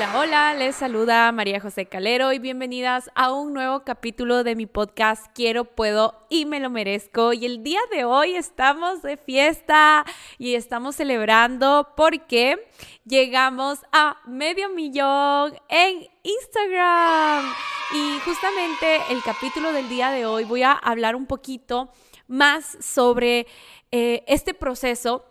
Hola, hola, les saluda María José Calero y bienvenidas a un nuevo capítulo de mi podcast Quiero, Puedo y Me lo Merezco. Y el día de hoy estamos de fiesta y estamos celebrando porque llegamos a medio millón en Instagram. Y justamente el capítulo del día de hoy voy a hablar un poquito más sobre eh, este proceso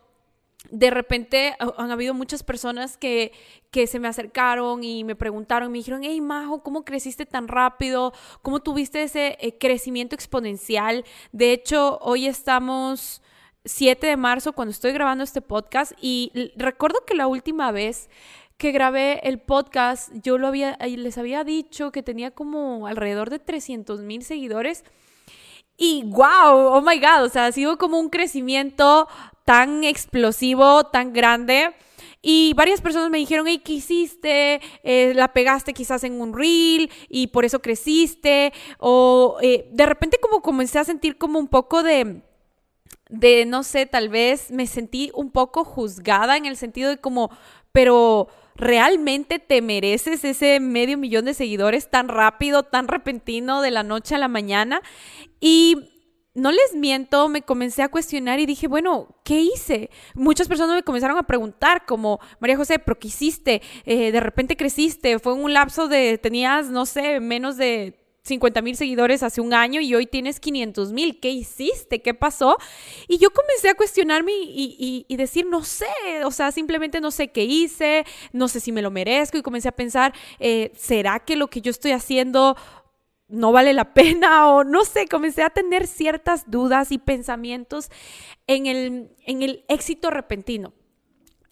de repente han habido muchas personas que, que, se me acercaron y me preguntaron, me dijeron, hey Majo, ¿cómo creciste tan rápido? ¿Cómo tuviste ese eh, crecimiento exponencial? De hecho, hoy estamos 7 de marzo cuando estoy grabando este podcast y recuerdo que la última vez que grabé el podcast, yo lo había, les había dicho que tenía como alrededor de 300 mil seguidores. Y wow, oh my god, o sea, ha sido como un crecimiento tan explosivo, tan grande. Y varias personas me dijeron, hey, ¿qué hiciste? Eh, la pegaste quizás en un reel y por eso creciste. O eh, de repente como comencé a sentir como un poco de, de, no sé, tal vez me sentí un poco juzgada en el sentido de como, pero ¿realmente te mereces ese medio millón de seguidores tan rápido, tan repentino de la noche a la mañana? Y no les miento, me comencé a cuestionar y dije, bueno, ¿qué hice? Muchas personas me comenzaron a preguntar, como, María José, ¿pero qué hiciste? Eh, de repente creciste, fue un lapso de, tenías, no sé, menos de 50 mil seguidores hace un año y hoy tienes 500 mil. ¿Qué hiciste? ¿Qué pasó? Y yo comencé a cuestionarme y, decir, no sé, o sea, simplemente no sé qué hice, no sé si me lo merezco y comencé a pensar, eh, ¿será que lo que yo estoy haciendo no vale la pena o no sé, comencé a tener ciertas dudas y pensamientos en el, en el éxito repentino.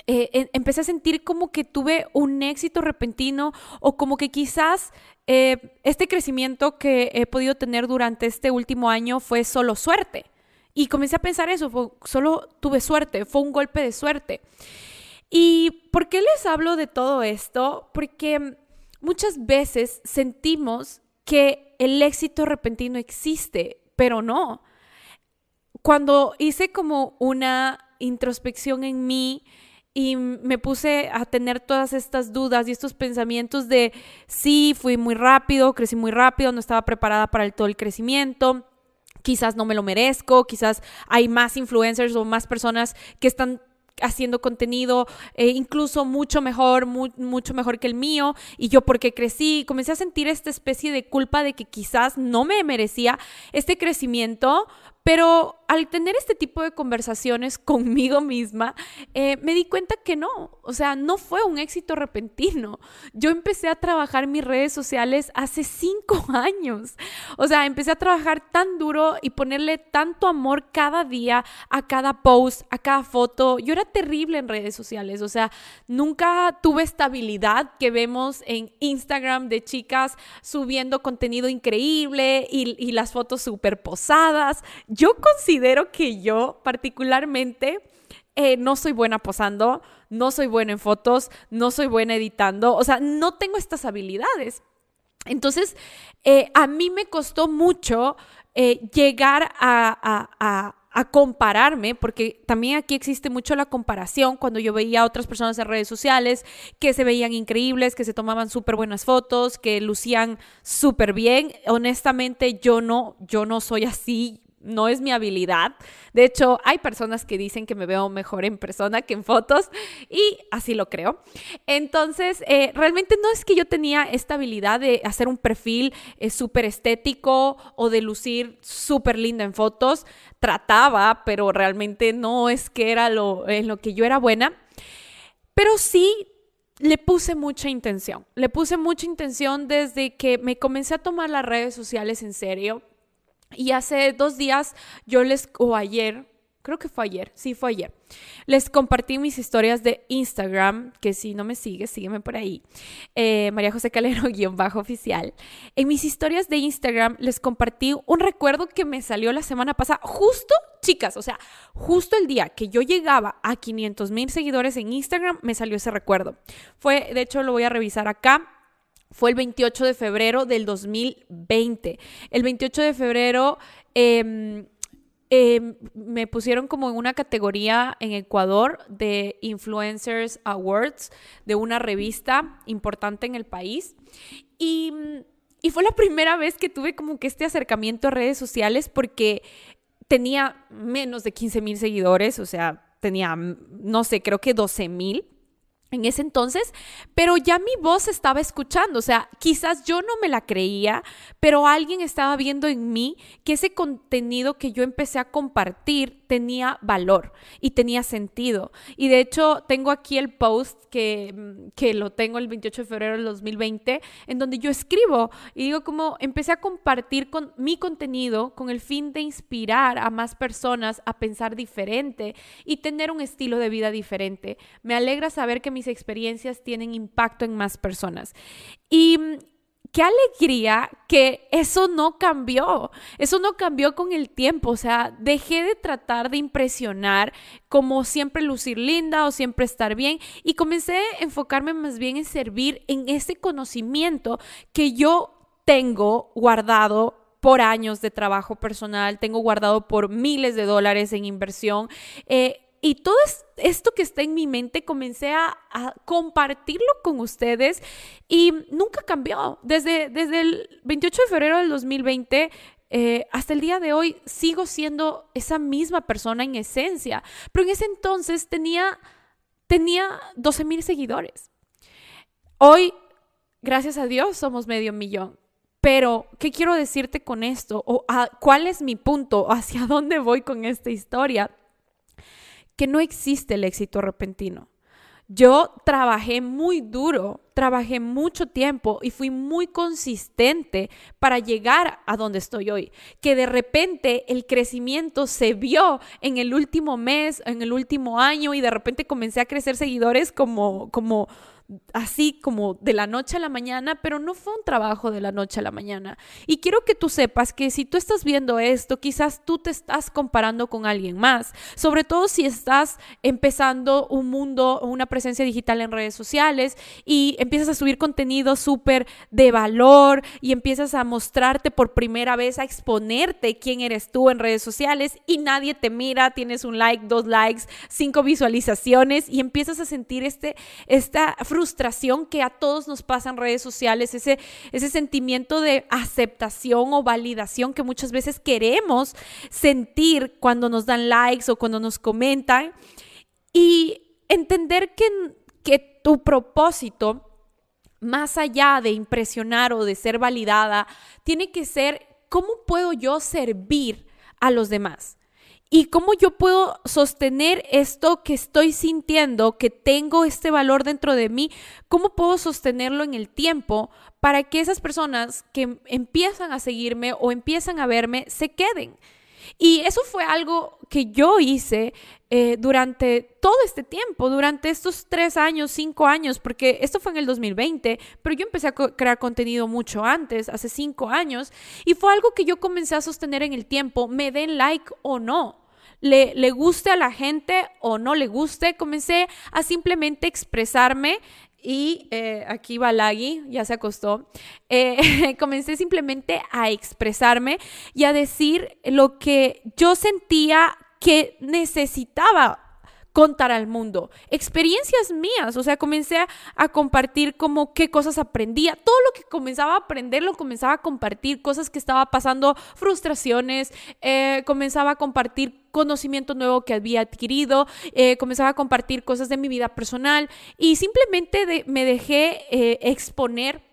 Eh, empecé a sentir como que tuve un éxito repentino o como que quizás eh, este crecimiento que he podido tener durante este último año fue solo suerte. Y comencé a pensar eso, solo tuve suerte, fue un golpe de suerte. ¿Y por qué les hablo de todo esto? Porque muchas veces sentimos que el éxito repentino existe, pero no. Cuando hice como una introspección en mí y me puse a tener todas estas dudas y estos pensamientos de sí, fui muy rápido, crecí muy rápido, no estaba preparada para el, todo el crecimiento, quizás no me lo merezco, quizás hay más influencers o más personas que están haciendo contenido eh, incluso mucho mejor, mucho mejor que el mío, y yo porque crecí, comencé a sentir esta especie de culpa de que quizás no me merecía este crecimiento, pero al tener este tipo de conversaciones conmigo misma, eh, me di cuenta que no, o sea, no fue un éxito repentino. Yo empecé a trabajar mis redes sociales hace cinco años. O sea, empecé a trabajar tan duro y ponerle tanto amor cada día a cada post, a cada foto. Yo era terrible en redes sociales, o sea, nunca tuve estabilidad que vemos en Instagram de chicas subiendo contenido increíble y, las fotos súper posadas. Yo considero considero que yo particularmente eh, no soy buena posando, no soy buena en fotos, no soy buena editando, o sea, no tengo estas habilidades. Entonces, eh, a mí me costó mucho eh, llegar a, a compararme, porque también aquí existe mucho la comparación cuando yo veía a otras personas en redes sociales que se veían increíbles, que se tomaban súper buenas fotos, que lucían súper bien. Honestamente, yo no, yo no soy así no es mi habilidad. De hecho, hay personas que dicen que me veo mejor en persona que en fotos y así lo creo. Entonces, eh, realmente no es que yo tenía esta habilidad de hacer un perfil eh, súper estético o de lucir súper lindo en fotos. Trataba, pero realmente no es que era lo, en lo que yo era buena. Pero sí le puse mucha intención. Le puse mucha intención desde que me comencé a tomar las redes sociales en serio y hace dos días yo les, o ayer, creo que fue ayer, sí fue ayer, les compartí mis historias de Instagram, que si no me sigues, sígueme por ahí, eh, María José Calero, guion bajo oficial. En mis historias de Instagram les compartí un recuerdo que me salió la semana pasada, justo, chicas, o sea, justo el día que yo llegaba a 500 mil seguidores en Instagram, me salió ese recuerdo. Fue, de hecho, lo voy a revisar acá fue el 28 de febrero del 2020. El 28 de febrero em, Em, me pusieron como en una categoría en Ecuador de Influencers Awards de una revista importante en el país. Y, y fue la primera vez que tuve como que este acercamiento a redes sociales porque tenía menos de 15 mil seguidores, o sea, tenía, no sé, creo que 12 mil en ese entonces, pero ya mi voz estaba escuchando, o sea, quizás yo no me la creía, pero alguien estaba viendo en mí que ese contenido que yo empecé a compartir tenía valor y tenía sentido. Y de hecho, tengo aquí el post que, mm, que lo tengo el 28 de febrero del 2020, en donde yo escribo y digo como empecé a compartir con mi contenido con el fin de inspirar a más personas a pensar diferente y tener un estilo de vida diferente. Me alegra saber que mis experiencias tienen impacto en más personas. Y mm, qué alegría que eso no cambió. Eso no cambió con el tiempo. O sea, dejé de tratar de impresionar como siempre lucir linda o siempre estar bien y comencé a enfocarme más bien en servir en ese conocimiento que yo tengo guardado por años de trabajo personal, tengo guardado por miles de dólares en inversión. Eh, y todo esto que está en mi mente comencé a, compartirlo con ustedes y nunca cambió. Desde, el 28 de febrero del 2020 eh, hasta el día de hoy sigo siendo esa misma persona en esencia, pero en ese entonces tenía, tenía 12 mil seguidores. Hoy, gracias a Dios, somos medio millón. Pero, ¿qué quiero decirte con esto? ¿O cuál es mi punto? ¿Hacia dónde voy con esta historia? Que no existe el éxito repentino. Yo trabajé muy duro, trabajé mucho tiempo y fui muy consistente para llegar a donde estoy hoy. Que de repente el crecimiento se vio en el último mes, en el último año y de repente comencé a crecer seguidores como, como así como de la noche a la mañana, pero no fue un trabajo de la noche a la mañana. Y quiero que tú sepas que si tú estás viendo esto, quizás tú te estás comparando con alguien más, sobre todo si estás empezando un mundo una presencia digital en redes sociales y empiezas a subir contenido súper de valor y empiezas a mostrarte por primera vez, a exponerte quién eres tú en redes sociales y nadie te mira, tienes un like, dos likes, cinco visualizaciones y empiezas a sentir este, esta frustración que a todos nos pasa en redes sociales, ese, ese sentimiento de aceptación o validación que muchas veces queremos sentir cuando nos dan likes o cuando nos comentan. Y entender que, que tu propósito, más allá de impresionar o de ser validada, tiene que ser cómo puedo yo servir a los demás. ¿Y cómo yo puedo sostener esto que estoy sintiendo, que tengo este valor dentro de mí? ¿Cómo puedo sostenerlo en el tiempo para que esas personas que empiezan a seguirme o empiezan a verme se queden? Y eso fue algo que yo hice eh, durante todo este tiempo, durante estos tres años, cinco años, porque esto fue en el 2020, pero yo empecé a crear contenido mucho antes, hace cinco años, y fue algo que yo comencé a sostener en el tiempo, me den like o no. Le, le guste a la gente o no le guste, comencé a simplemente expresarme y eh, aquí va Lagui, ya se acostó. Eh, comencé simplemente a expresarme y a decir lo que yo sentía que necesitaba contar al mundo. Experiencias mías, o sea, comencé a, compartir como qué cosas aprendía. Todo lo que comenzaba a aprender lo comenzaba a compartir, cosas que estaba pasando, frustraciones, eh, comenzaba a compartir conocimiento nuevo que había adquirido, eh, comenzaba a compartir cosas de mi vida personal y simplemente me dejé eh, exponer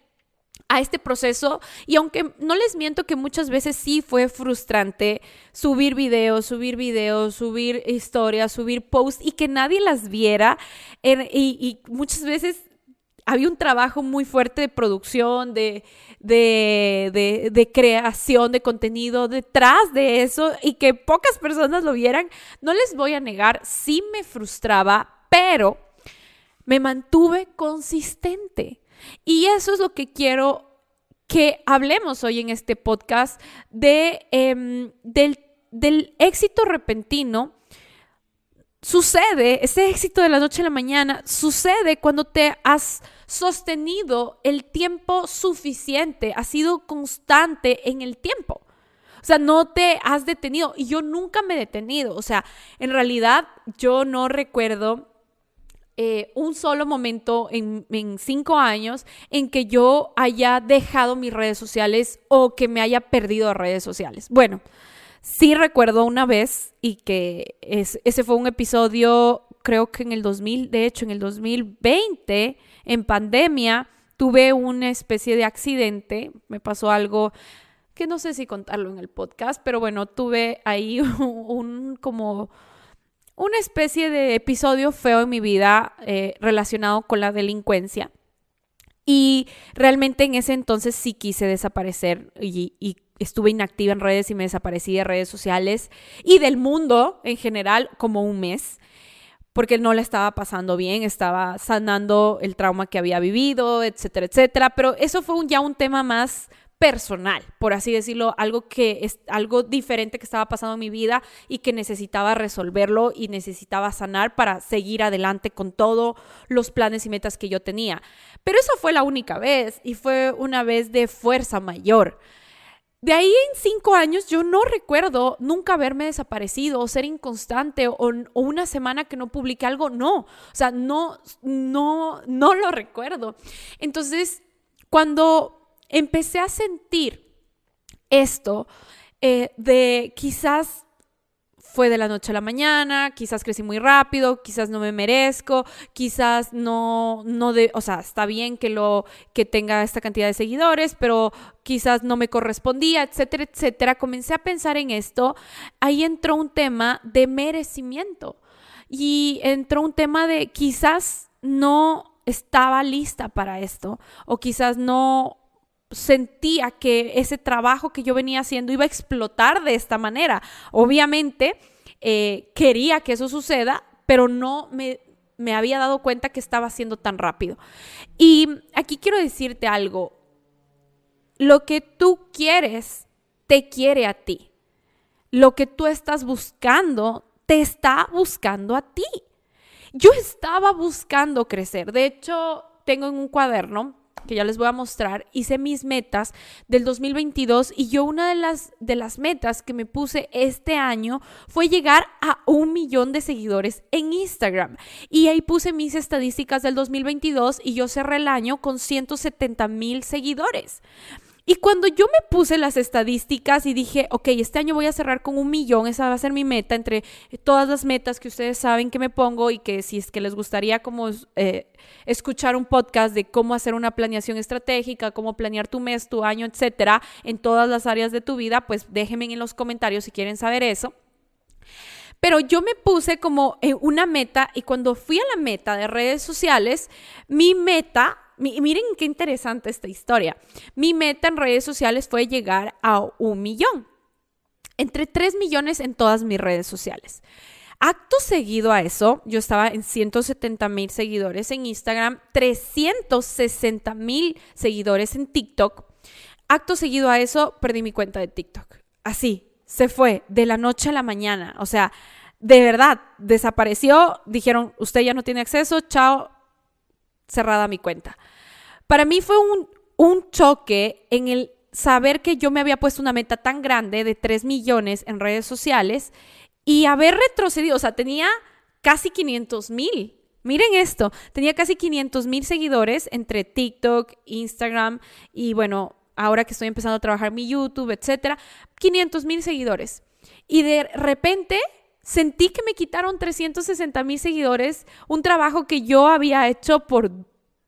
a este proceso y aunque no les miento que muchas veces sí fue frustrante subir videos, subir videos, subir historias, subir posts y que nadie las viera y, muchas veces había un trabajo muy fuerte de producción, de, de, de, creación de contenido detrás de eso y que pocas personas lo vieran, no les voy a negar, sí me frustraba, pero me mantuve consistente. Y eso es lo que quiero que hablemos hoy en este podcast de, em, del, del éxito repentino sucede, ese éxito de la noche a la mañana, sucede cuando te has sostenido el tiempo suficiente, has sido constante en el tiempo. O O sea, no te has detenido. Y yo nunca me he detenido. O sea, en realidad yo no recuerdo eh, un solo momento en, cinco años en que yo haya dejado mis redes sociales o que me haya perdido redes sociales. Bueno, sí recuerdo una vez y que es, ese fue un episodio, creo que en el 2000, de hecho en el 2020, en pandemia, tuve una especie de accidente, me pasó algo que no sé si contarlo en el podcast, pero bueno, tuve ahí un como una especie de episodio feo en mi vida eh, relacionado con la delincuencia. Y realmente en ese entonces sí quise desaparecer y, estuve inactiva en redes y me desaparecí de redes sociales y del mundo en general como un mes porque no le estaba pasando bien, estaba sanando el trauma que había vivido, etcétera, etcétera. Pero eso fue ya un tema más personal, por así decirlo, algo que es algo diferente que estaba pasando en mi vida y que necesitaba resolverlo y necesitaba sanar para seguir adelante con todos los planes y metas que yo tenía. Pero eso fue la única vez y fue una vez de fuerza mayor. De ahí en cinco años yo no recuerdo nunca haberme desaparecido o ser inconstante o, una semana que no publiqué algo, no, o sea, no, no, no lo recuerdo. Entonces, cuando empecé a sentir esto eh, de quizás fue de la noche a la mañana, quizás crecí muy rápido, quizás no me merezco, quizás no, no de, o sea, está bien que lo, que tenga esta cantidad de seguidores, pero quizás no me correspondía, etcétera, etcétera. Comencé a pensar en esto, ahí entró un tema de merecimiento y entró un tema de quizás no estaba lista para esto o quizás no sentía que ese trabajo que yo venía haciendo iba a explotar de esta manera. Obviamente eh, quería que eso suceda, pero no me, me había dado cuenta que estaba haciendo tan rápido. Y aquí quiero decirte algo. Lo que tú quieres, te quiere a ti. Lo que tú estás buscando, te está buscando a ti. Yo estaba buscando crecer. De hecho, tengo en un cuaderno que ya les voy a mostrar, hice mis metas del 2022 y yo una de las, de las metas que me puse este año fue llegar a un millón de seguidores en Instagram. Y ahí puse mis estadísticas del 2022 y yo cerré el año con 170 mil seguidores. Y cuando yo me puse las estadísticas y dije, ok, este año voy a cerrar con un millón, esa va a ser mi meta entre todas las metas que ustedes saben que me pongo y que si es que les gustaría como eh, escuchar un podcast de cómo hacer una planeación estratégica, cómo planear tu mes, tu año, etcétera, en todas las áreas de tu vida, pues déjenme en los comentarios si quieren saber eso. Pero yo me puse como eh, una meta y cuando fui a la meta de redes sociales, mi meta miren qué interesante esta historia. Mi meta en redes sociales fue llegar a un millón. Entre 3 millones en todas mis redes sociales. Acto seguido a eso, yo estaba en 170 mil seguidores en Instagram, 360 mil seguidores en TikTok. Acto seguido a eso, perdí mi cuenta de TikTok. Así, se fue de la noche a la mañana. O sea, de verdad, desapareció. Dijeron, usted ya no tiene acceso, chao, cerrada mi cuenta. Para mí fue un, un choque en el saber que yo me había puesto una meta tan grande de 3 millones en redes sociales y haber retrocedido, o sea, tenía casi 500 mil. Miren esto, tenía casi 500 mil seguidores entre TikTok, Instagram y bueno, ahora que estoy empezando a trabajar mi YouTube, etcétera, 500 mil seguidores. Y de repente sentí que me quitaron 360 mil seguidores, un trabajo que yo había hecho por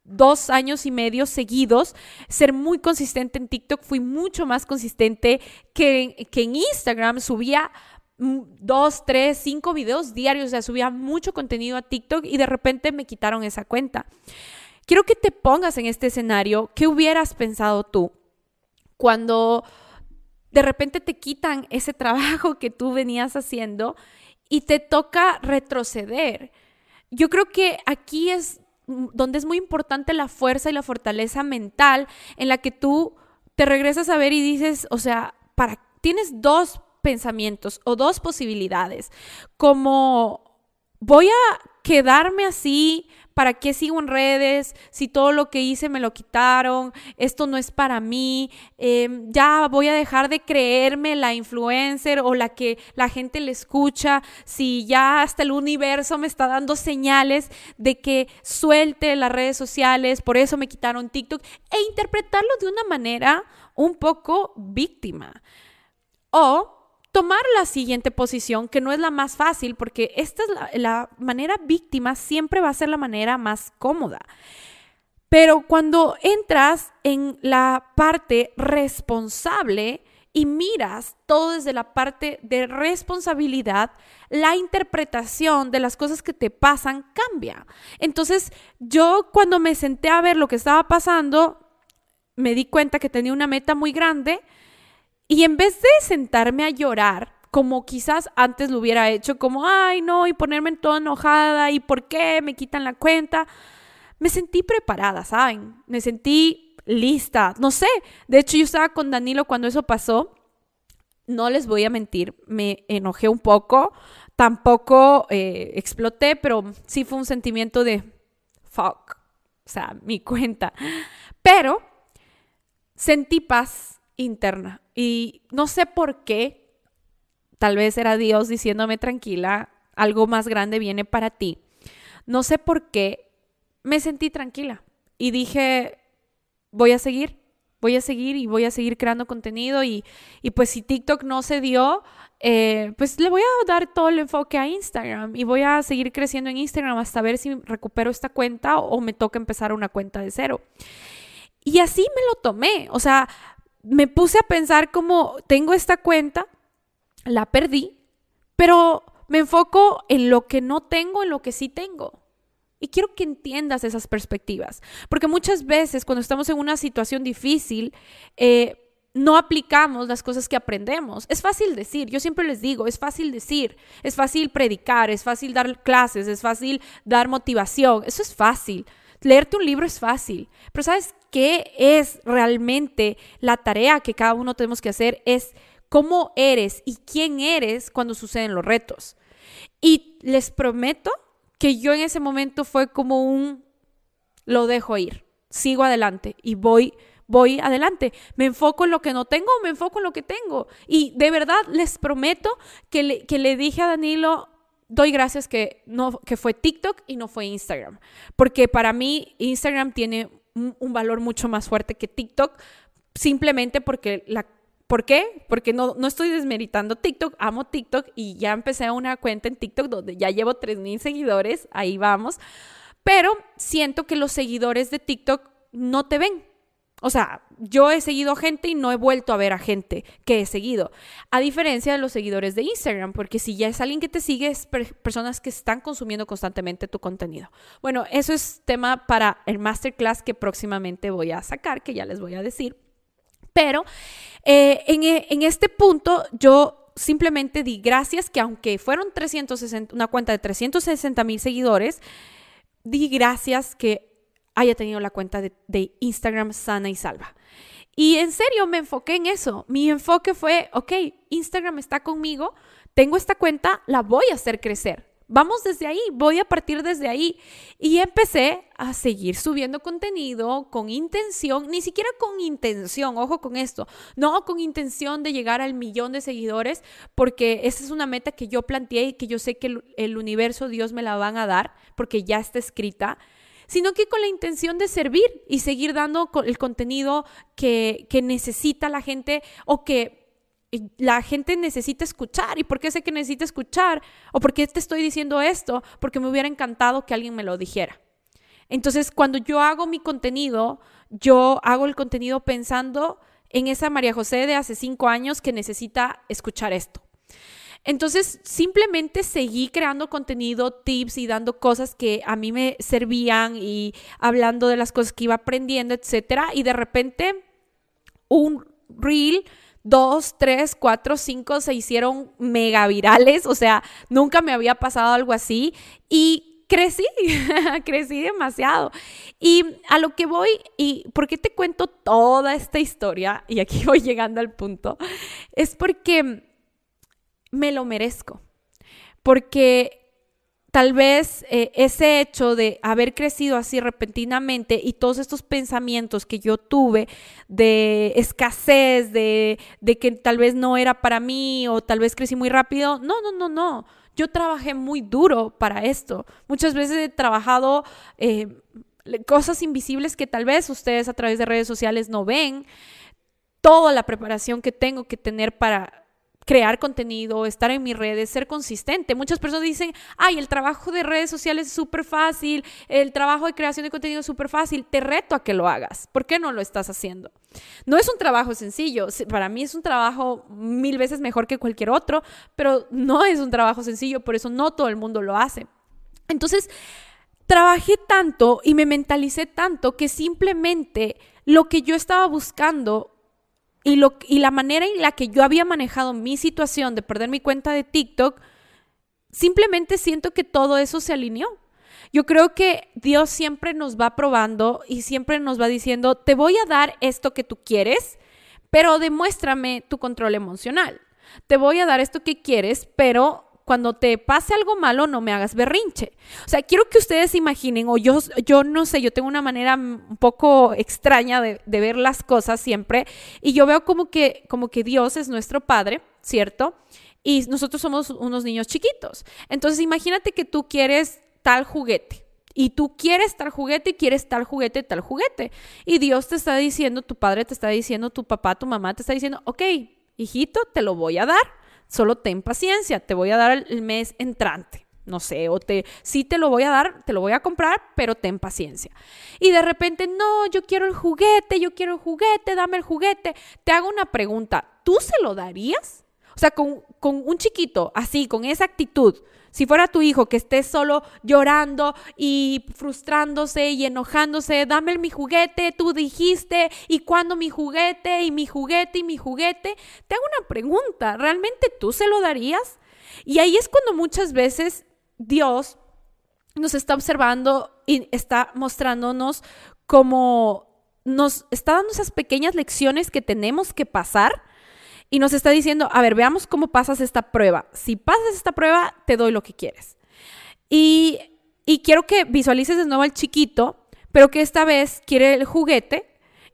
dos años y medio seguidos, ser muy consistente en TikTok, fui mucho más consistente que, que en Instagram, subía dos, tres, cinco videos diarios, o sea, subía mucho contenido a TikTok y de repente me quitaron esa cuenta. Quiero que te pongas en este escenario, ¿qué hubieras pensado tú cuando de repente te quitan ese trabajo que tú venías haciendo y te toca retroceder? Yo creo que aquí es donde es muy importante la fuerza y la fortaleza mental en la que tú te regresas a ver y dices, o sea, para tienes dos pensamientos o dos posibilidades, como voy a quedarme así ¿para qué sigo en redes? Si todo lo que hice me lo quitaron, esto no es para mí, em, ya voy a dejar de creerme la influencer o la que la gente le escucha, si ya hasta el universo me está dando señales de que suelte las redes sociales, por eso me quitaron TikTok, e interpretarlo de una manera un poco víctima. O tomar la siguiente posición, que no es la más fácil, porque esta es la, manera víctima, siempre va a ser la manera más cómoda. Pero cuando entras en la parte responsable y miras todo desde la parte de responsabilidad, la interpretación de las cosas que te pasan cambia. Entonces, yo cuando me senté a ver lo que estaba pasando, me di cuenta que tenía una meta muy grande y en vez de sentarme a llorar, como quizás antes lo hubiera hecho, como, ay, no, y ponerme en toda enojada, y por qué me quitan la cuenta, me sentí preparada, ¿saben? Me sentí lista, no sé. De hecho, yo estaba con Danilo cuando eso pasó. No les voy a mentir, me enojé un poco, tampoco eh, exploté, pero sí fue un sentimiento de fuck, o sea, mi cuenta. Pero sentí paz interna. Y no sé por qué, tal vez era Dios diciéndome tranquila, algo más grande viene para ti. No sé por qué me sentí tranquila y dije, voy a seguir, voy a seguir y voy a seguir creando contenido y, y pues si TikTok no se dio, eh, pues le voy a dar todo el enfoque a Instagram y voy a seguir creciendo en Instagram hasta ver si recupero esta cuenta o me toca empezar una cuenta de cero. Y así me lo tomé, o sea, me puse a pensar como tengo esta cuenta, la perdí, pero me enfoco en lo que no tengo, en lo que sí tengo. Y quiero que entiendas esas perspectivas, porque muchas veces cuando estamos en una situación difícil, eh, no aplicamos las cosas que aprendemos. Es fácil decir, yo siempre les digo, es fácil decir, es fácil predicar, es fácil dar clases, es fácil dar motivación, eso es fácil. Leerte un libro es fácil, pero ¿sabes qué es realmente la tarea que cada uno tenemos que hacer? Es cómo eres y quién eres cuando suceden los retos. Y les prometo que yo en ese momento fue como un lo dejo ir, sigo adelante y voy voy adelante. Me enfoco en lo que no tengo, me enfoco en lo que tengo. Y de verdad les prometo que le, que le dije a Danilo, doy gracias que, no, que fue TikTok y no fue Instagram. Porque para mí Instagram tiene un, valor mucho más fuerte que TikTok, simplemente porque la... ¿Por qué? Porque no, no estoy desmeritando TikTok, amo TikTok y ya empecé una cuenta en TikTok donde ya llevo 3.000 seguidores, ahí vamos, pero siento que los seguidores de TikTok no te ven, o sea, yo he seguido gente y no he vuelto a ver a gente que he seguido. A diferencia de los seguidores de Instagram, porque si ya es alguien que te sigue, es personas que están consumiendo constantemente tu contenido. Bueno, eso es tema para el masterclass que próximamente voy a sacar, que ya les voy a decir. Pero eh, en, eh, en este punto yo simplemente di gracias que aunque fueron 360, una cuenta de 360 mil seguidores, di gracias que haya tenido la cuenta de, Instagram sana y salva. Y en serio me enfoqué en eso. Mi enfoque fue, ok, Instagram está conmigo, tengo esta cuenta, la voy a hacer crecer. Vamos desde ahí, voy a partir desde ahí. Y empecé a seguir subiendo contenido con intención, ni siquiera con intención, ojo con esto, no con intención de llegar al millón de seguidores, porque esa es una meta que yo planteé y que yo sé que el, el universo, Dios me la van a dar, porque ya está escrita sino que con la intención de servir y seguir dando el contenido que, necesita la gente o que la gente necesita escuchar. ¿Y por qué sé que necesita escuchar? ¿O por qué te estoy diciendo esto? Porque me hubiera encantado que alguien me lo dijera. Entonces, cuando yo hago mi contenido, yo hago el contenido pensando en esa María José de hace cinco años que necesita escuchar esto. Entonces, simplemente seguí creando contenido, tips y dando cosas que a mí me servían y hablando de las cosas que iba aprendiendo, etcétera. Y de repente, un reel dos, tres, cuatro, cinco se hicieron mega virales, o sea, nunca me había pasado algo así y crecí, crecí demasiado. Y a lo que voy, y por qué te cuento toda esta historia, y aquí voy llegando al punto, es porque me lo merezco. Porque tal vez eh, ese hecho de haber crecido así repentinamente y todos estos pensamientos que yo tuve de escasez, de, de que tal vez no era para mí o tal vez crecí muy rápido, no, no, no, no. Yo trabajé muy duro para esto. Muchas veces he trabajado eh, cosas invisibles que tal vez ustedes a través de redes sociales no ven. Toda la preparación que tengo que tener para crear contenido, estar en mis redes, ser consistente. Muchas personas dicen, ay, el trabajo de redes sociales es súper fácil, el trabajo de creación de contenido es súper fácil. Te reto a que lo hagas. ¿Por qué no lo estás haciendo? No es un trabajo sencillo. Para mí es un trabajo mil veces mejor que cualquier otro, pero no es un trabajo sencillo, por eso no todo el mundo lo hace. Entonces, trabajé tanto y me mentalicé tanto que simplemente lo que yo estaba buscando y, la manera en la que yo había manejado mi situación de perder mi cuenta de TikTok, simplemente siento que todo eso se alineó. Yo creo que Dios siempre nos va probando y siempre nos va diciendo, te voy a dar esto que tú quieres, pero demuéstrame tu control emocional. Te voy a dar esto que quieres, pero cuando te pase algo malo no me hagas berrinche. O sea, quiero que ustedes imaginen, o yo, yo no sé, yo tengo una manera un poco extraña de, ver las cosas siempre, y yo veo como que, como que Dios es nuestro Padre, ¿cierto? Y nosotros somos unos niños chiquitos. Entonces, imagínate que tú quieres tal juguete. Y tú quieres tal juguete y quieres tal juguete, tal juguete. Y Dios te está diciendo, tu padre te está diciendo, tu papá, tu mamá te está diciendo, ok, hijito, te lo voy a dar solo ten paciencia, te voy a dar el mes entrante. No sé, o te, sí te lo voy a dar, te lo voy a comprar, pero ten paciencia. Y de repente, no, yo quiero el juguete, yo quiero el juguete, dame el juguete. Te hago una pregunta, ¿tú se lo darías? O sea, con, con un chiquito así, con esa actitud, si fuera tu hijo que esté solo llorando y frustrándose y enojándose, dame mi juguete, tú dijiste, y cuando mi juguete, y mi juguete, y mi juguete, te hago una pregunta, ¿realmente tú se lo darías? Y ahí es cuando muchas veces Dios nos está observando y está mostrándonos como nos está dando esas pequeñas lecciones que tenemos que pasar y nos está diciendo, a ver, veamos cómo pasas esta prueba. Si pasas esta prueba, te doy lo que quieres. Y, y quiero que visualices de nuevo al chiquito, pero que esta vez quiere el juguete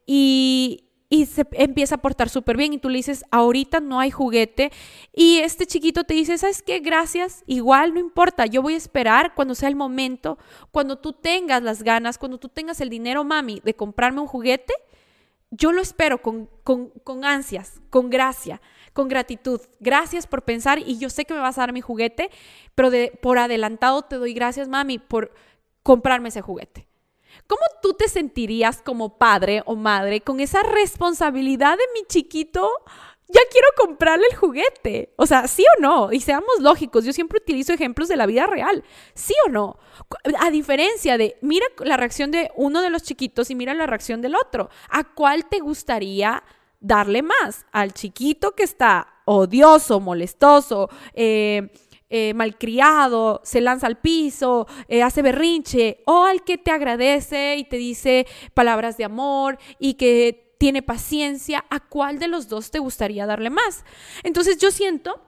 y, y se empieza a portar súper bien y tú le dices, ahorita no hay juguete y este chiquito te dice, ¿sabes qué? Gracias, igual no importa, yo voy a esperar cuando sea el momento, cuando tú tengas las ganas, cuando tú tengas el dinero, mami, de comprarme un juguete, yo lo espero con, ansias, con gracia, con gratitud. Gracias por pensar y yo sé que me vas a dar mi juguete, pero por adelantado te doy gracias, mami, por comprarme ese juguete. ¿Cómo tú te sentirías como padre o madre con esa responsabilidad de mi chiquito? Ya quiero comprarle el juguete. O sea, sí o no. Y seamos lógicos, yo siempre utilizo ejemplos de la vida real. Sí o no. A diferencia de, mira la reacción de uno de los chiquitos y mira la reacción del otro. ¿A cuál te gustaría darle más? ¿Al chiquito que está odioso, molestoso? Eh, eh, malcriado, se lanza al piso, eh, hace berrinche, o al que te agradece y te dice palabras de amor y que tiene paciencia, ¿a cuál de los dos te gustaría darle más? Entonces yo siento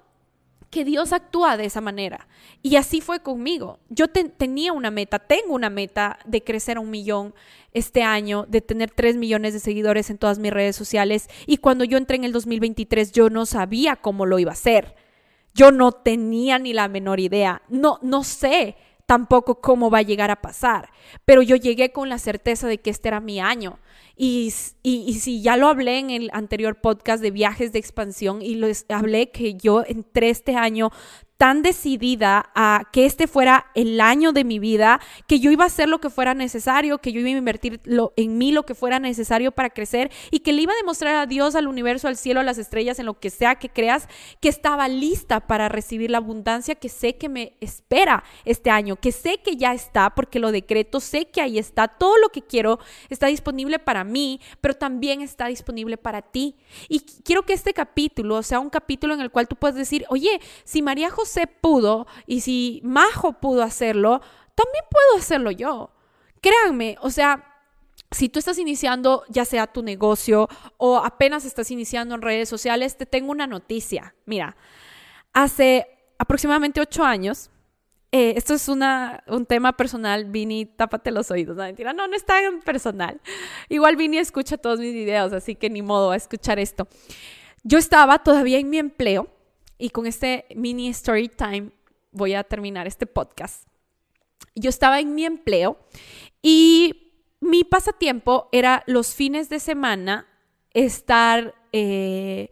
que Dios actúa de esa manera. Y así fue conmigo. Yo tenía una meta, tengo una meta de crecer a un millón este año, de tener tres millones de seguidores en todas mis redes sociales. Y cuando yo entré en el 2023, yo no sabía cómo lo iba a hacer. Yo no tenía ni la menor idea. No, no sé tampoco cómo va a llegar a pasar. Pero yo llegué con la certeza de que este era mi año. Y, y, si ya lo hablé en el anterior podcast de viajes de expansión y les hablé que yo entré este año tan decidida a que este fuera el año de mi vida, que yo iba a hacer lo que fuera necesario, que yo iba a invertir en mí lo que fuera necesario para crecer y que le iba a demostrar a Dios, al universo, al cielo, a las estrellas, en lo que sea que creas, que estaba lista para recibir la abundancia que sé que me espera este año, que sé que ya está porque lo decreto, sé que ahí está, todo lo que quiero está disponible para mí, pero también está disponible para ti. Y quiero que este capítulo sea un capítulo en el cual tú puedes decir, oye, si María José se pudo y si Majo pudo hacerlo, también puedo hacerlo yo. Créanme, o sea, si tú estás iniciando ya sea tu negocio o apenas estás iniciando en redes sociales, te tengo una noticia. Mira, hace aproximadamente ocho años eh, esto es una, un tema personal, Vini, tápate los oídos, no mentira, no, no es tan personal. Igual Vini escucha todos mis videos, así que ni modo a escuchar esto. Yo estaba todavía en mi empleo y con este mini story time voy a terminar este podcast. Yo estaba en mi empleo y mi pasatiempo era los fines de semana estar eh,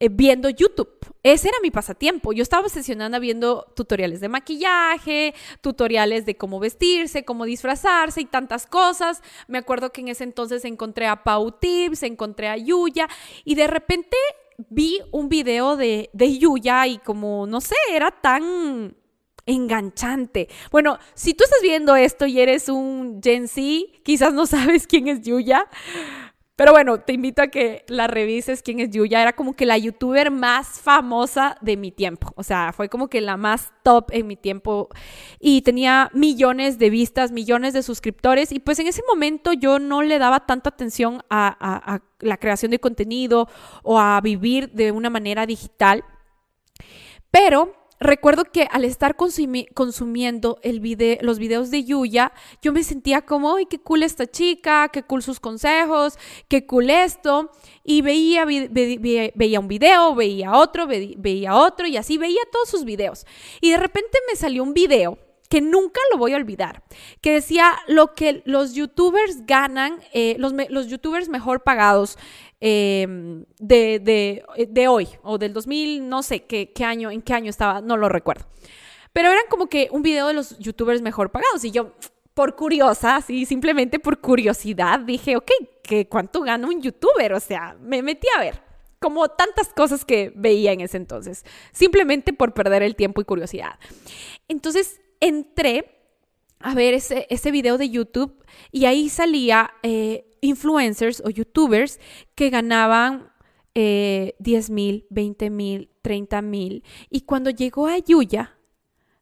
eh, viendo YouTube. Ese era mi pasatiempo. Yo estaba obsesionada viendo tutoriales de maquillaje, tutoriales de cómo vestirse, cómo disfrazarse y tantas cosas. Me acuerdo que en ese entonces encontré a Pau Tips, encontré a Yuya y de repente vi un video de, de Yuya y como, no sé, era tan enganchante. Bueno, si tú estás viendo esto y eres un Gen Z, quizás no sabes quién es Yuya, pero bueno, te invito a que la revises quién es Yuya. Era como que la youtuber más famosa de mi tiempo. O sea, fue como que la más top en mi tiempo. Y tenía millones de vistas, millones de suscriptores. Y pues en ese momento yo no le daba tanta atención a, a la creación de contenido o a vivir de una manera digital. Pero recuerdo que al estar consumiendo el video, los videos de Yuya, yo me sentía como, ¡ay, qué cool esta chica! ¡Qué cool sus consejos! ¡Qué cool esto! Y veía, veía un video, veía otro, veía otro y así veía todos sus videos. Y de repente me salió un video que nunca lo voy a olvidar, que decía lo que los youtubers ganan, eh, los, los, youtubers mejor pagados em, de, de, hoy o del 2000, no sé qué, qué año, en qué año estaba, no lo recuerdo. Pero eran como que un video de los youtubers mejor pagados y yo, por curiosa, sí, simplemente por curiosidad, dije, ok, ¿qué, ¿cuánto gana un youtuber? O sea, me metí a ver como tantas cosas que veía en ese entonces, simplemente por perder el tiempo y curiosidad. Entonces, entré a ver ese, video de YouTube y ahí salía eh, influencers o youtubers que ganaban eh, 10 mil, 20 mil, 30 mil. Y cuando llegó a Yuya,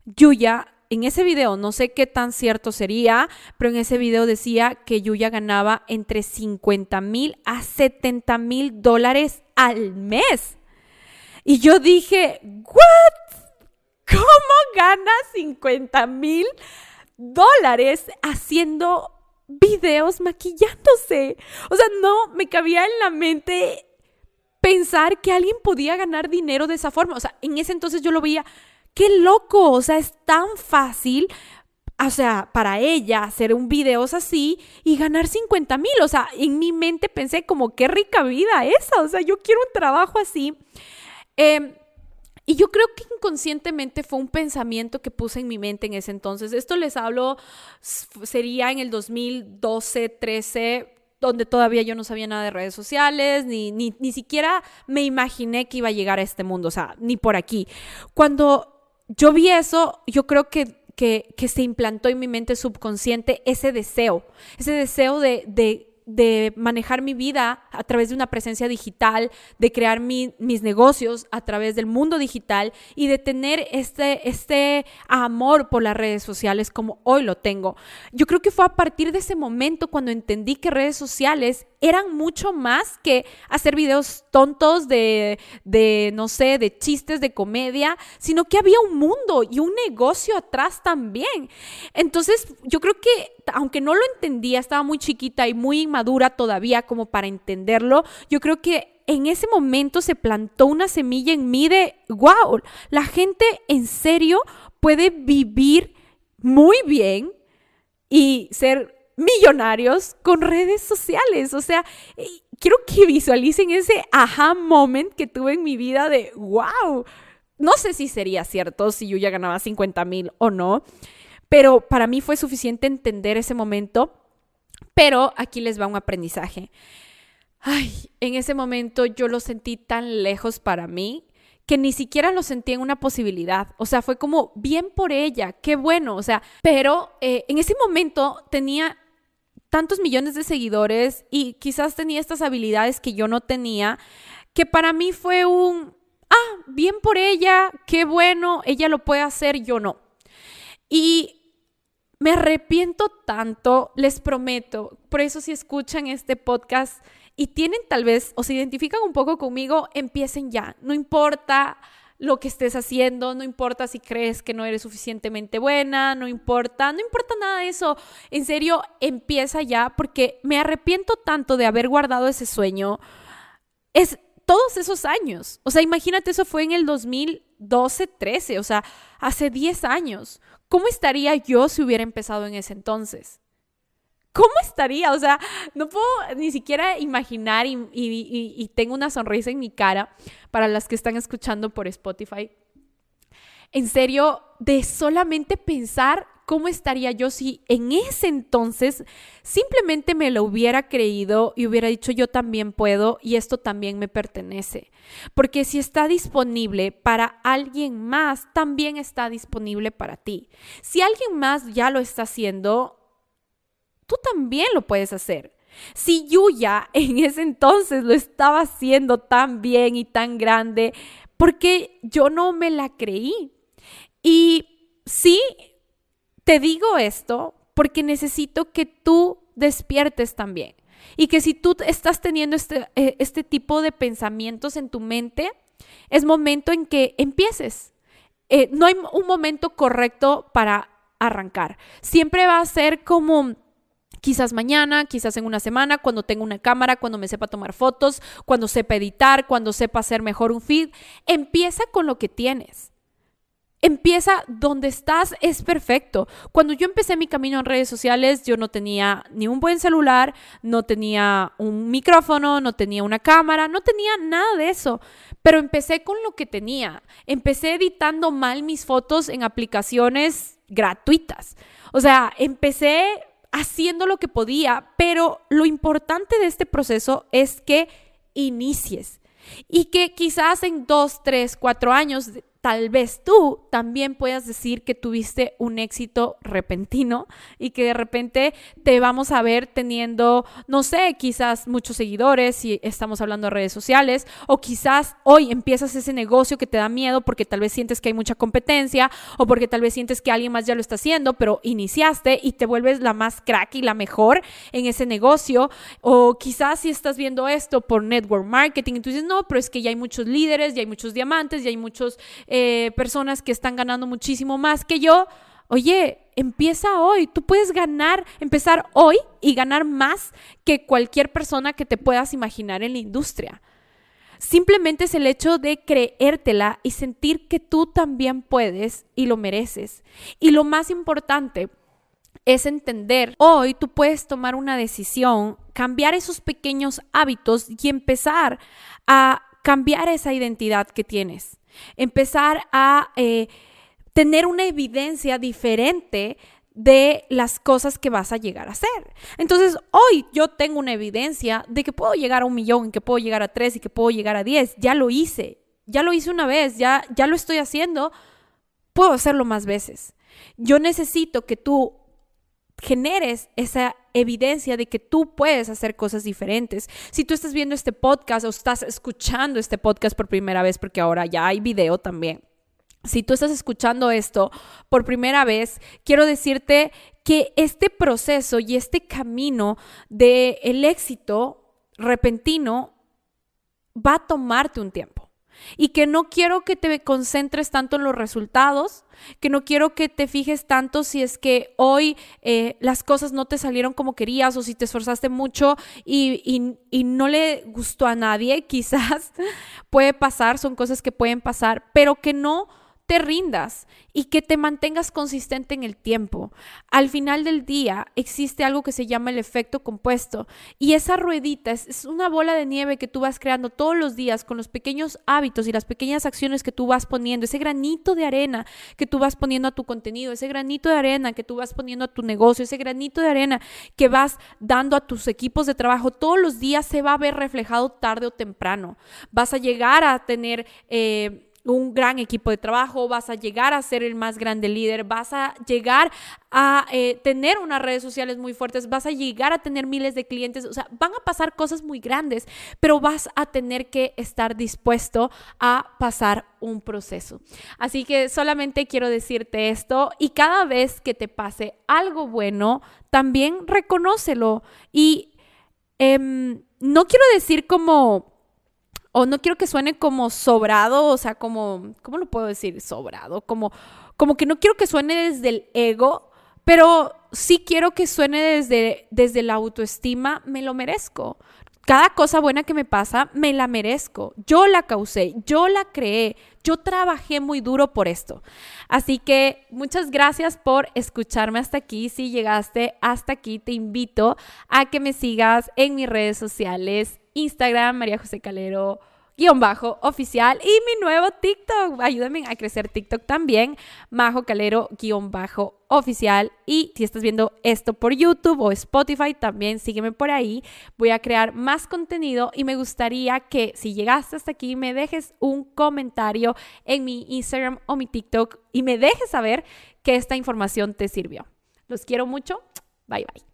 Yuya en ese video, no sé qué tan cierto sería, pero en ese video decía que Yuya ganaba entre 50 mil a 70 mil dólares al mes. Y yo dije, ¿what? ¿Cómo gana 50 mil dólares haciendo videos maquillándose? O sea, no me cabía en la mente pensar que alguien podía ganar dinero de esa forma. O sea, en ese entonces yo lo veía, qué loco, o sea, es tan fácil. O sea, para ella hacer un video así y ganar 50 mil. O sea, en mi mente pensé como qué rica vida esa. O sea, yo quiero un trabajo así. Eh, y yo creo que inconscientemente fue un pensamiento que puse en mi mente en ese entonces. Esto les hablo, sería en el 2012, 13, donde todavía yo no sabía nada de redes sociales, ni, ni, ni siquiera me imaginé que iba a llegar a este mundo, o sea, ni por aquí. Cuando yo vi eso, yo creo que, que, que se implantó en mi mente subconsciente ese deseo, ese deseo de, de de manejar mi vida a través de una presencia digital, de crear mis negocios a través del mundo digital y de tener este, este amor por las redes sociales como hoy lo tengo. Yo creo que fue a partir de ese momento cuando entendí que redes sociales eran mucho más que hacer videos tontos de, de, no sé, de chistes de comedia, sino que había un mundo y un negocio atrás también. Entonces, yo creo que aunque no lo entendía, estaba muy chiquita y muy inmadura todavía como para entenderlo, yo creo que en ese momento se plantó una semilla en mí de, wow, la gente en serio puede vivir muy bien y ser millonarios con redes sociales. O sea, quiero que visualicen ese aha moment que tuve en mi vida de, wow, no sé si sería cierto si yo ya ganaba 50 mil o no, pero para mí fue suficiente entender ese momento. Pero aquí les va un aprendizaje. Ay, en ese momento yo lo sentí tan lejos para mí que ni siquiera lo sentí en una posibilidad. O sea, fue como bien por ella, qué bueno. O sea, pero eh, en ese momento tenía tantos millones de seguidores y quizás tenía estas habilidades que yo no tenía, que para mí fue un, ah, bien por ella, qué bueno, ella lo puede hacer, yo no. Y me arrepiento tanto, les prometo, por eso si escuchan este podcast y tienen tal vez o se identifican un poco conmigo, empiecen ya, no importa lo que estés haciendo, no importa si crees que no eres suficientemente buena, no importa, no importa nada de eso. En serio, empieza ya porque me arrepiento tanto de haber guardado ese sueño. Es todos esos años. O sea, imagínate, eso fue en el 2012, 13, o sea, hace 10 años. ¿Cómo estaría yo si hubiera empezado en ese entonces? ¿Cómo estaría? O sea, no puedo ni siquiera imaginar y, tengo una sonrisa en mi cara para las que están escuchando por Spotify. En serio, de solamente pensar cómo estaría yo si en ese entonces simplemente me lo hubiera creído y hubiera dicho yo también puedo y esto también me pertenece. Porque si está disponible para alguien más, también está disponible para ti. Si alguien más ya lo está haciendo, tú también lo puedes hacer. Si Yuya en ese entonces lo estaba haciendo tan bien y tan grande, porque yo no me la creí. Y sí, te digo esto porque necesito que tú despiertes también. Y que si tú estás teniendo este, eh, este tipo de pensamientos en tu mente, es momento en que empieces. Eh, no hay un momento correcto para arrancar. Siempre va a ser como Quizás mañana, quizás en una semana, cuando tenga una cámara, cuando me sepa tomar fotos, cuando sepa editar, cuando sepa hacer mejor un feed. Empieza con lo que tienes. Empieza donde estás, es perfecto. Cuando yo empecé mi camino en redes sociales, yo no tenía ni un buen celular, no tenía un micrófono, no tenía una cámara, no tenía nada de eso. Pero empecé con lo que tenía. Empecé editando mal mis fotos en aplicaciones gratuitas. O sea, empecé haciendo lo que podía, pero lo importante de este proceso es que inicies y que quizás en dos, tres, cuatro años tal vez tú también puedas decir que tuviste un éxito repentino y que de repente te vamos a ver teniendo, no sé, quizás muchos seguidores si estamos hablando de redes sociales, o quizás hoy empiezas ese negocio que te da miedo porque tal vez sientes que hay mucha competencia o porque tal vez sientes que alguien más ya lo está haciendo, pero iniciaste y te vuelves la más crack y la mejor en ese negocio, o quizás si estás viendo esto por network marketing y tú dices, no, pero es que ya hay muchos líderes, ya hay muchos diamantes, ya hay muchos eh, personas que están ganando muchísimo más que yo. Oye, empieza hoy. Tú puedes ganar, empezar hoy y ganar más que cualquier persona que te puedas imaginar en la industria. Simplemente es el hecho de creértela y sentir que tú también puedes y lo mereces. Y lo más importante es entender, hoy tú puedes tomar una decisión, cambiar esos pequeños hábitos y empezar a cambiar esa identidad que tienes empezar a eh, tener una evidencia diferente de las cosas que vas a llegar a hacer. Entonces, hoy yo tengo una evidencia de que puedo llegar a un millón, que puedo llegar a tres y que puedo llegar a diez. Ya lo hice, ya lo hice una vez, ya, ya lo estoy haciendo, puedo hacerlo más veces. Yo necesito que tú generes esa evidencia de que tú puedes hacer cosas diferentes. Si tú estás viendo este podcast o estás escuchando este podcast por primera vez, porque ahora ya hay video también. Si tú estás escuchando esto por primera vez, quiero decirte que este proceso y este camino del el éxito repentino va a tomarte un tiempo y que no quiero que te concentres tanto en los resultados, que no quiero que te fijes tanto si es que hoy eh, las cosas no te salieron como querías o si te esforzaste mucho y, y no le gustó a nadie, quizás puede pasar, son cosas que pueden pasar, pero que no te rindas y que te mantengas consistente en el tiempo. Al final del día existe algo que se llama el efecto compuesto y esa ruedita es, una bola de nieve que tú vas creando todos los días con los pequeños hábitos y las pequeñas acciones que tú vas poniendo, ese granito de arena que tú vas poniendo a tu contenido, ese granito de arena que tú vas poniendo a tu negocio, ese granito de arena que vas dando a tus equipos de trabajo, todos los días se va a ver reflejado tarde o temprano. Vas a llegar a tener... Eh, un gran equipo de trabajo, vas a llegar a ser el más grande líder, vas a llegar a eh, tener unas redes sociales muy fuertes, vas a llegar a tener miles de clientes, o sea, van a pasar cosas muy grandes, pero vas a tener que estar dispuesto a pasar un proceso. Así que solamente quiero decirte esto y cada vez que te pase algo bueno, también reconócelo y em, no quiero decir como o no quiero que suene como sobrado, o sea, como, ¿cómo lo puedo decir? Sobrado, como, como que no quiero que suene desde el ego, pero sí quiero que suene desde, desde la autoestima, me lo merezco. Cada cosa buena que me pasa, me la merezco. Yo la causé, yo la creé, yo trabajé muy duro por esto. Así que muchas gracias por escucharme hasta aquí. Si llegaste hasta aquí, te invito a que me sigas en mis redes sociales, Instagram, María José Calero guion bajo oficial y mi nuevo TikTok. Ayúdame a crecer TikTok también, Majo Calero guion bajo oficial. Y si estás viendo esto por YouTube o Spotify, también sígueme por ahí. Voy a crear más contenido y me gustaría que si llegaste hasta aquí me dejes un comentario en mi Instagram o mi TikTok y me dejes saber que esta información te sirvió. Los quiero mucho. Bye bye.